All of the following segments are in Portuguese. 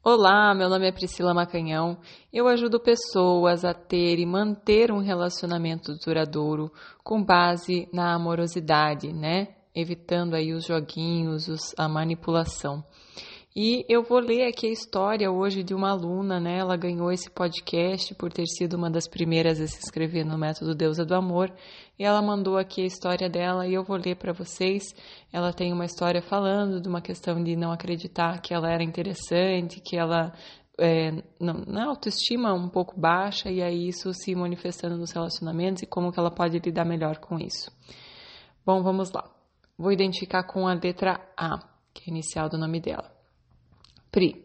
Olá, meu nome é Priscila Macanhão. Eu ajudo pessoas a ter e manter um relacionamento duradouro com base na amorosidade, né? Evitando aí os joguinhos, os, a manipulação. E eu vou ler aqui a história hoje de uma aluna, né? Ela ganhou esse podcast por ter sido uma das primeiras a se inscrever no Método Deusa do Amor. E ela mandou aqui a história dela e eu vou ler para vocês. Ela tem uma história falando de uma questão de não acreditar que ela era interessante, que ela é, na autoestima um pouco baixa e aí isso se manifestando nos relacionamentos e como que ela pode lidar melhor com isso. Bom, vamos lá. Vou identificar com a letra A, que é a inicial do nome dela. Pri,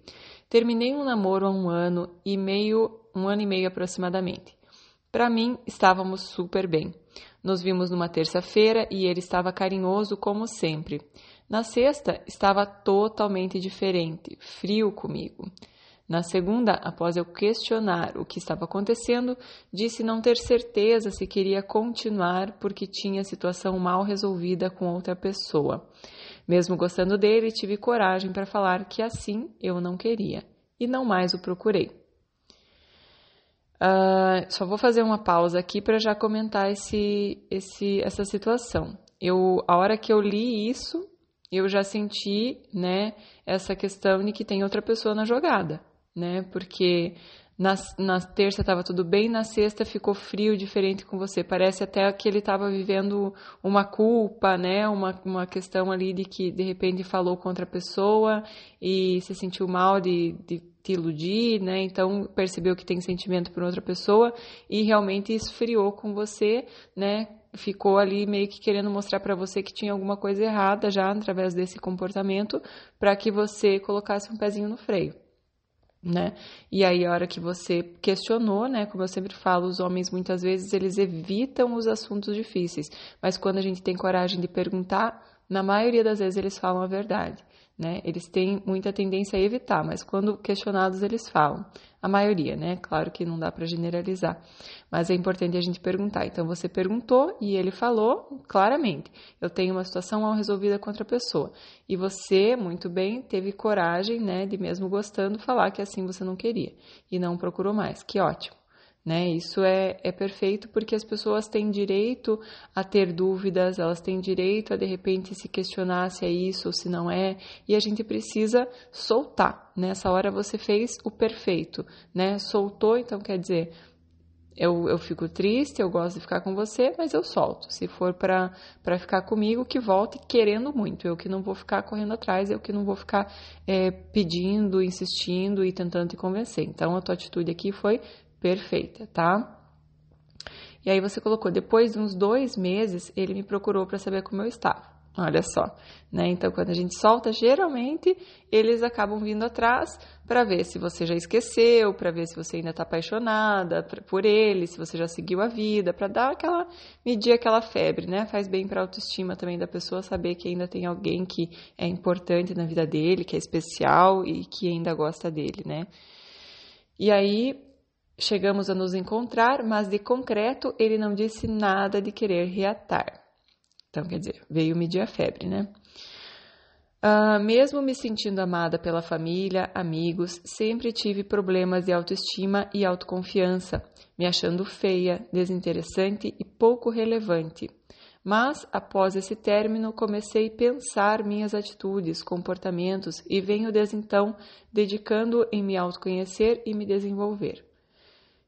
terminei um namoro há um ano e meio, um ano e meio aproximadamente. Para mim, estávamos super bem. Nos vimos numa terça-feira e ele estava carinhoso como sempre. Na sexta, estava totalmente diferente, frio comigo. Na segunda, após eu questionar o que estava acontecendo, disse não ter certeza se queria continuar porque tinha situação mal resolvida com outra pessoa. Mesmo gostando dele, tive coragem para falar que assim eu não queria e não mais o procurei. Uh, só vou fazer uma pausa aqui para já comentar esse, esse, essa situação. Eu, a hora que eu li isso, eu já senti, né, essa questão de que tem outra pessoa na jogada, né? Porque na, na terça estava tudo bem, na sexta ficou frio, diferente com você. Parece até que ele estava vivendo uma culpa, né? Uma, uma questão ali de que de repente falou contra a pessoa e se sentiu mal de, de te iludir, né? Então percebeu que tem sentimento por outra pessoa e realmente esfriou com você, né? Ficou ali meio que querendo mostrar para você que tinha alguma coisa errada já através desse comportamento, para que você colocasse um pezinho no freio né? E aí a hora que você questionou, né, como eu sempre falo, os homens muitas vezes eles evitam os assuntos difíceis, mas quando a gente tem coragem de perguntar, na maioria das vezes eles falam a verdade. Né? Eles têm muita tendência a evitar, mas quando questionados eles falam. A maioria, né? Claro que não dá para generalizar, mas é importante a gente perguntar. Então você perguntou e ele falou claramente: eu tenho uma situação mal resolvida com outra pessoa. E você, muito bem, teve coragem, né, de mesmo gostando falar que assim você não queria e não procurou mais. Que ótimo. Né? Isso é, é perfeito porque as pessoas têm direito a ter dúvidas, elas têm direito a de repente se questionar se é isso ou se não é, e a gente precisa soltar. Nessa hora você fez o perfeito, né? Soltou, então quer dizer, eu, eu fico triste, eu gosto de ficar com você, mas eu solto. Se for para ficar comigo, que volte querendo muito. Eu que não vou ficar correndo atrás, eu que não vou ficar é, pedindo, insistindo e tentando te convencer. Então, a tua atitude aqui foi perfeita, tá? E aí você colocou, depois de uns dois meses, ele me procurou para saber como eu estava. Olha só, né? Então, quando a gente solta, geralmente eles acabam vindo atrás para ver se você já esqueceu, para ver se você ainda está apaixonada por ele, se você já seguiu a vida, para dar aquela medir aquela febre, né? Faz bem para a autoestima também da pessoa saber que ainda tem alguém que é importante na vida dele, que é especial e que ainda gosta dele, né? E aí Chegamos a nos encontrar, mas de concreto ele não disse nada de querer reatar. Então, quer dizer, veio medir a febre, né? Uh, mesmo me sentindo amada pela família, amigos, sempre tive problemas de autoestima e autoconfiança, me achando feia, desinteressante e pouco relevante. Mas, após esse término, comecei a pensar minhas atitudes, comportamentos e venho desde então dedicando em me autoconhecer e me desenvolver.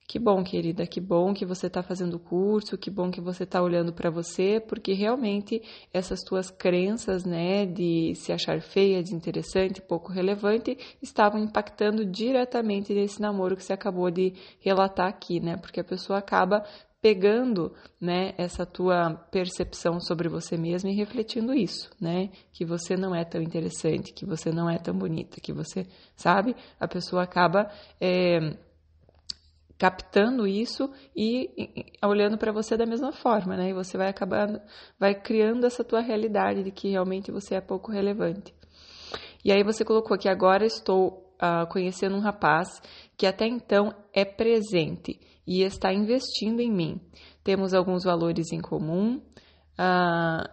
Que bom, querida, que bom que você está fazendo o curso, que bom que você está olhando para você, porque realmente essas tuas crenças, né, de se achar feia, desinteressante, pouco relevante, estavam impactando diretamente nesse namoro que você acabou de relatar aqui, né, porque a pessoa acaba pegando, né, essa tua percepção sobre você mesma e refletindo isso, né, que você não é tão interessante, que você não é tão bonita, que você, sabe, a pessoa acaba é, captando isso e, olhando para você da mesma forma, né? E você vai acabar, vai criando essa tua realidade de que realmente você é pouco relevante. E aí você colocou que agora estou uh, conhecendo um rapaz que até então é presente e está investindo em mim. Temos alguns valores em comum uh,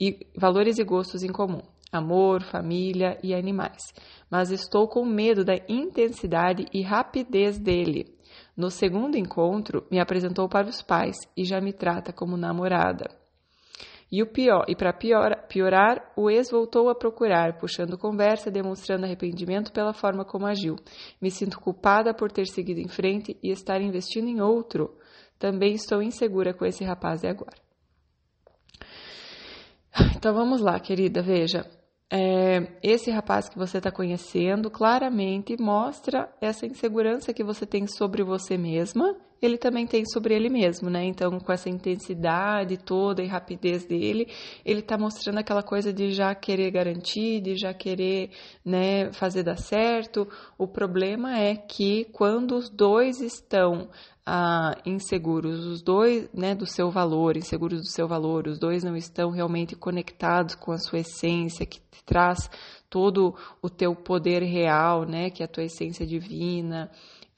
e valores e gostos em comum. amor, família e animais, mas estou com medo da intensidade e rapidez dele. No segundo encontro, me apresentou para os pais e já me trata como namorada. E o pior, e para piorar, piorar, o ex voltou a procurar, puxando conversa, demonstrando arrependimento pela forma como agiu. Me sinto culpada por ter seguido em frente e estar investindo em outro. Também estou insegura com esse rapaz de agora. Então vamos lá, querida, veja é, esse rapaz que você está conhecendo claramente mostra essa insegurança que você tem sobre você mesma, ele também tem sobre ele mesmo, né? Então, com essa intensidade toda e rapidez dele, ele está mostrando aquela coisa de já querer garantir, de já querer, né, fazer dar certo. O problema é que quando os dois estão ah, inseguros, os dois, né, do seu valor, inseguros do seu valor, os dois não estão realmente conectados com a sua essência, que traz todo o teu poder real, né, que é a tua essência divina,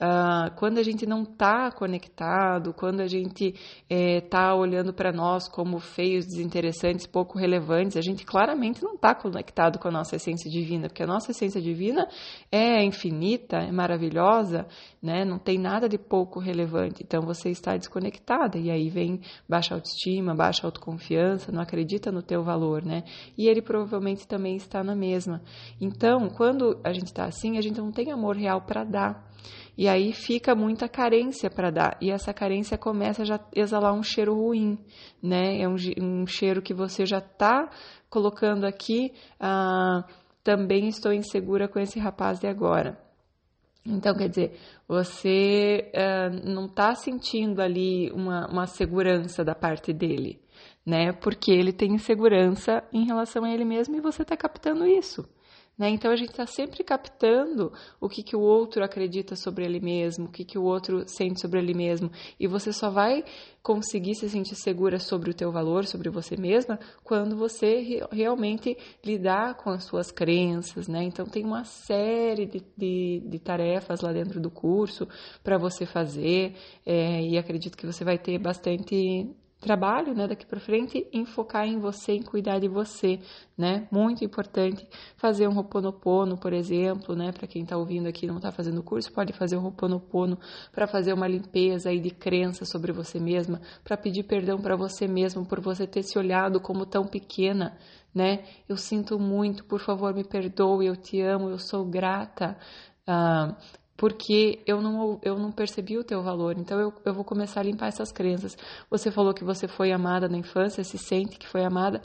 Uh, quando a gente não está conectado, quando a gente está é, olhando para nós como feios, desinteressantes, pouco relevantes, a gente claramente não está conectado com a nossa essência divina, porque a nossa essência divina é infinita, é maravilhosa, né? não tem nada de pouco relevante. Então você está desconectada e aí vem baixa autoestima, baixa autoconfiança, não acredita no teu valor, né? E ele provavelmente também está na mesma. Então, quando a gente está assim, a gente não tem amor real para dar. E aí fica muita carência para dar. E essa carência começa a já exalar um cheiro ruim, né? É um, um cheiro que você já está colocando aqui. Ah, também estou insegura com esse rapaz de agora. Então, quer dizer, você ah, não está sentindo ali uma, uma segurança da parte dele, né? Porque ele tem insegurança em relação a ele mesmo e você está captando isso. Né? Então a gente está sempre captando o que, que o outro acredita sobre ele mesmo, o que, que o outro sente sobre ele mesmo, e você só vai conseguir se sentir segura sobre o teu valor, sobre você mesma, quando você realmente lidar com as suas crenças, né? Então tem uma série de, de, de tarefas lá dentro do curso para você fazer, é, e acredito que você vai ter bastante trabalho, né, daqui para frente, em focar em você, em cuidar de você, né? Muito importante fazer um Ho'oponopono, por exemplo, né, para quem está ouvindo aqui não está fazendo curso, pode fazer um Ho'oponopono para fazer uma limpeza aí de crença sobre você mesma, para pedir perdão para você mesmo por você ter se olhado como tão pequena, né? Eu sinto muito, por favor, me perdoe, eu te amo, eu sou grata. Ah, porque eu não, eu não percebi o teu valor. Então eu, eu vou começar a limpar essas crenças. Você falou que você foi amada na infância, se sente que foi amada.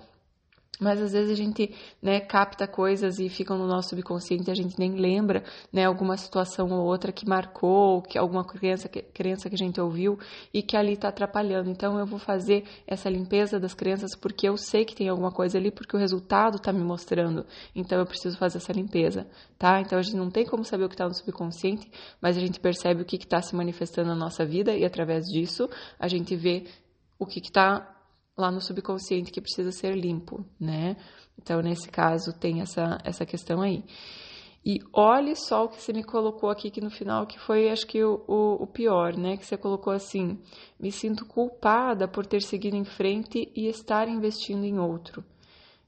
Mas às vezes a gente né, capta coisas e ficam no nosso subconsciente, a gente nem lembra né, alguma situação ou outra que marcou, que alguma crença que, crença que a gente ouviu e que ali está atrapalhando. Então eu vou fazer essa limpeza das crenças porque eu sei que tem alguma coisa ali, porque o resultado está me mostrando. Então eu preciso fazer essa limpeza, tá? Então a gente não tem como saber o que está no subconsciente, mas a gente percebe o que está se manifestando na nossa vida e através disso a gente vê o que está lá no subconsciente que precisa ser limpo, né? Então, nesse caso, tem essa, essa questão aí. E olhe só o que você me colocou aqui que no final, que foi acho que o, o, o, pior, né? Que você colocou assim: me sinto culpada por ter seguido em frente e estar investindo em outro.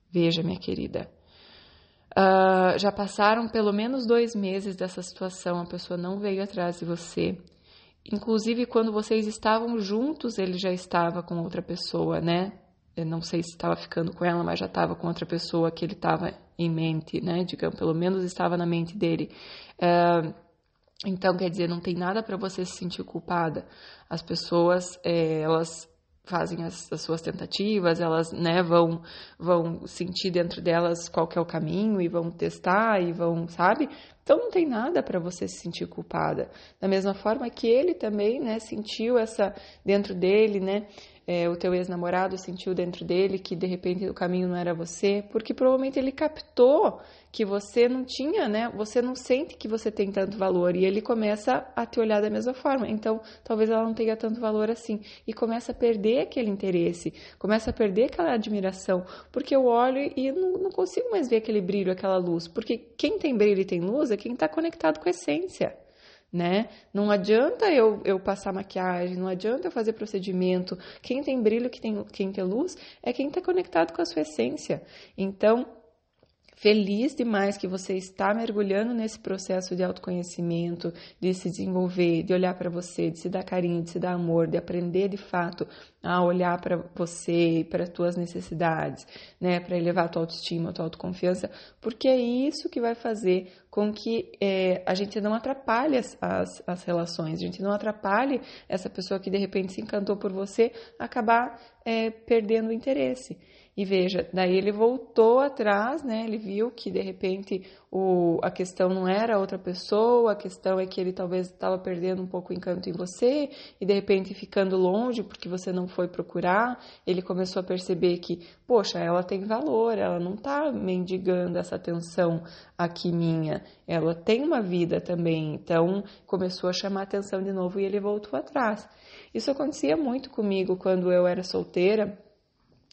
Veja, minha querida, uh, já passaram pelo menos dois meses dessa situação, a pessoa não veio atrás de você. Inclusive, quando vocês estavam juntos, ele já estava com outra pessoa, né? Eu não sei se estava ficando com ela, mas já estava com outra pessoa que ele estava em mente, né? Digamos, pelo menos estava na mente dele. É, então, quer dizer, não tem nada para você se sentir culpada. As pessoas, é, elas fazem as, as, suas tentativas, elas né, vão, vão sentir dentro delas qual que é o caminho e vão testar e vão, sabe? Então não tem nada para você se sentir culpada. Da mesma forma que ele também, né, sentiu essa dentro dele, né, é, o teu ex-namorado sentiu dentro dele que de repente o caminho não era você, porque provavelmente ele captou que você não tinha, né? Você não sente que você tem tanto valor. E ele começa a te olhar da mesma forma. Então, talvez ela não tenha tanto valor assim. E começa a perder aquele interesse, começa a perder aquela admiração, porque eu olho e não, não consigo mais ver aquele brilho, aquela luz, porque quem tem brilho e tem luz é quem está conectado com a essência né? Não adianta eu, eu passar maquiagem, não adianta eu fazer procedimento. Quem tem brilho, quem tem, quem tem luz, é quem está conectado com a sua essência. Então, feliz demais que você está mergulhando nesse processo de autoconhecimento, de se desenvolver, de olhar para você, de se dar carinho, de se dar amor, de aprender de fato a olhar para você e para as tuas necessidades, né, para elevar a tua autoestima, a tua autoconfiança, porque é isso que vai fazer com que é, a gente não atrapalhe as, as, as, relações, a gente não atrapalhe essa pessoa que de repente se encantou por você acabar é, perdendo o interesse. E veja, daí ele voltou atrás, né? Ele viu que de repente o, a questão não era outra pessoa, a questão é que ele talvez estava perdendo um pouco o encanto em você e de repente ficando longe porque você não foi procurar. Ele começou a perceber que, poxa, ela tem valor, ela não está mendigando essa atenção aqui minha, ela tem uma vida também. Então começou a chamar atenção de novo e ele voltou atrás. Isso acontecia muito comigo quando eu era solteira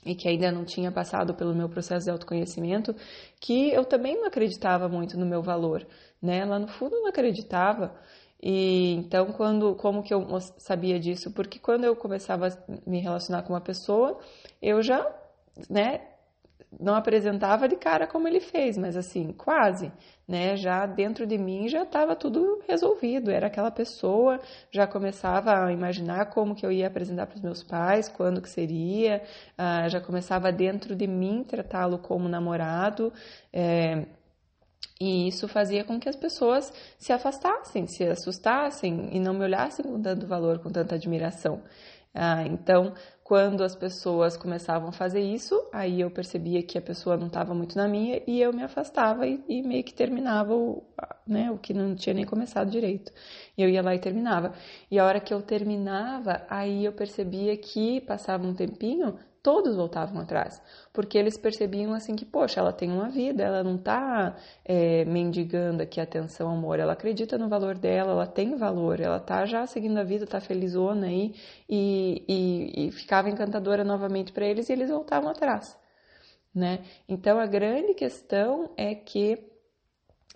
e que ainda não tinha passado pelo meu processo de autoconhecimento, que eu também não acreditava muito no meu valor, né? Lá no fundo eu não acreditava. E então quando como que eu sabia disso? Porque quando eu começava a me relacionar com uma pessoa, eu já, né, não apresentava de cara como ele fez, mas assim, quase, né? Já dentro de mim já estava tudo resolvido, era aquela pessoa, já começava a imaginar como que eu ia apresentar para os meus pais, quando que seria, uh, já começava dentro de mim tratá-lo como namorado, é, e isso fazia com que as pessoas se afastassem, se assustassem e não me olhassem com tanto valor, com tanta admiração. Ah, então, quando as pessoas começavam a fazer isso, aí eu percebia que a pessoa não estava muito na minha e eu me afastava e, e, meio que terminava o, né, o que não tinha nem começado direito. E eu ia lá e terminava. E a hora que eu terminava, aí eu percebia que passava um tempinho, todos voltavam atrás, porque eles percebiam assim que, poxa, ela tem uma vida, ela não está é, mendigando aqui atenção, amor, ela acredita no valor dela, ela tem valor, ela está já seguindo a vida, está felizona aí, e, e, e ficava encantadora novamente para eles e eles voltavam atrás, né? Então a grande questão é que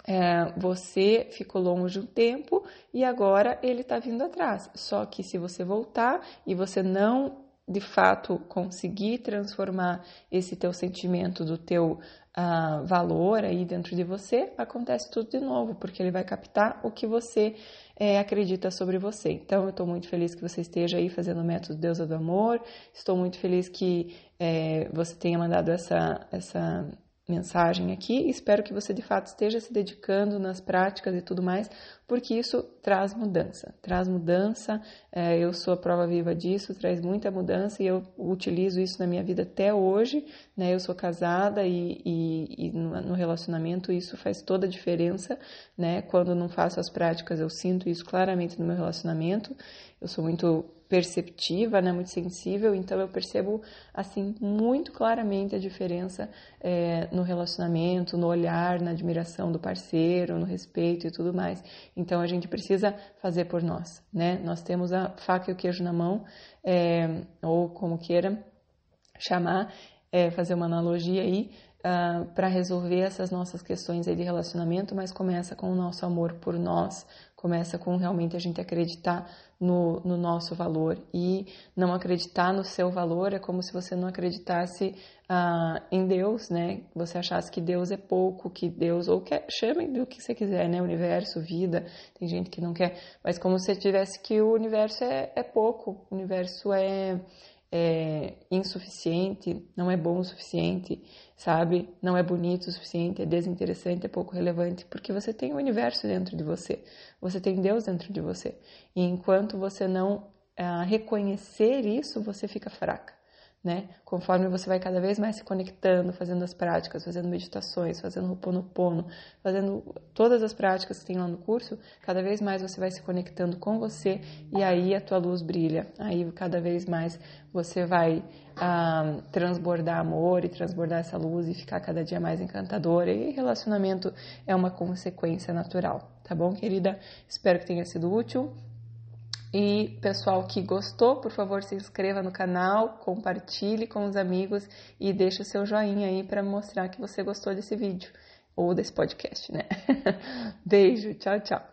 é, você ficou longe um tempo e agora ele está vindo atrás. Só que se você voltar e você não de fato conseguir transformar esse teu sentimento do teu uh, valor aí dentro de você, acontece tudo de novo, porque ele vai captar o que você é, acredita sobre você. Então, eu estou muito feliz que você esteja aí fazendo o método Deusa do Amor, estou muito feliz que é, você tenha mandado essa, essa mensagem aqui. Espero que você de fato esteja se dedicando nas práticas e tudo mais, porque isso traz mudança. Traz mudança, é, eu sou a prova viva disso, traz muita mudança e eu utilizo isso na minha vida até hoje. Né? Eu sou casada e, e, e no relacionamento isso faz toda a diferença. Né? Quando não faço as práticas, eu sinto isso claramente no meu relacionamento. Eu sou muito perceptiva, né, muito sensível, então eu percebo assim muito claramente a diferença é, no relacionamento, no olhar, na admiração do parceiro, no respeito e tudo mais. Então a gente precisa fazer por nós, né? Nós temos a faca e o queijo na mão, é, ou como queira chamar, é, fazer uma analogia aí. Uh, ah, para resolver essas nossas questões de relacionamento, mas começa com o nosso amor por nós, começa com realmente a gente acreditar no, no, nosso valor e não acreditar no seu valor é como se você não acreditasse ah, em Deus, né? Você achasse que Deus é pouco, que Deus ou quer chame do que você quiser, né? Universo, vida. Tem gente que não quer, mas como se tivesse que o universo é, é pouco, o universo é é insuficiente, não é bom o suficiente, sabe? Não é bonito o suficiente, é desinteressante, é pouco relevante, porque você tem o universo dentro de você, você tem Deus dentro de você. E enquanto você não ah, reconhecer isso, você fica fraca né? Conforme você vai cada vez mais se conectando, fazendo as práticas, fazendo meditações, fazendo Ho'oponopono, fazendo todas as práticas que tem lá no curso, cada vez mais você vai se conectando com você e aí a tua luz brilha. Aí cada vez mais você vai ah, transbordar amor e transbordar essa luz e ficar cada dia mais encantadora. E relacionamento é uma consequência natural, tá bom, querida? Espero que tenha sido útil. E pessoal que gostou, por favor, se inscreva no canal, compartilhe com os amigos e deixe o seu joinha aí para mostrar que você gostou desse vídeo ou desse podcast, né? Beijo, tchau, tchau.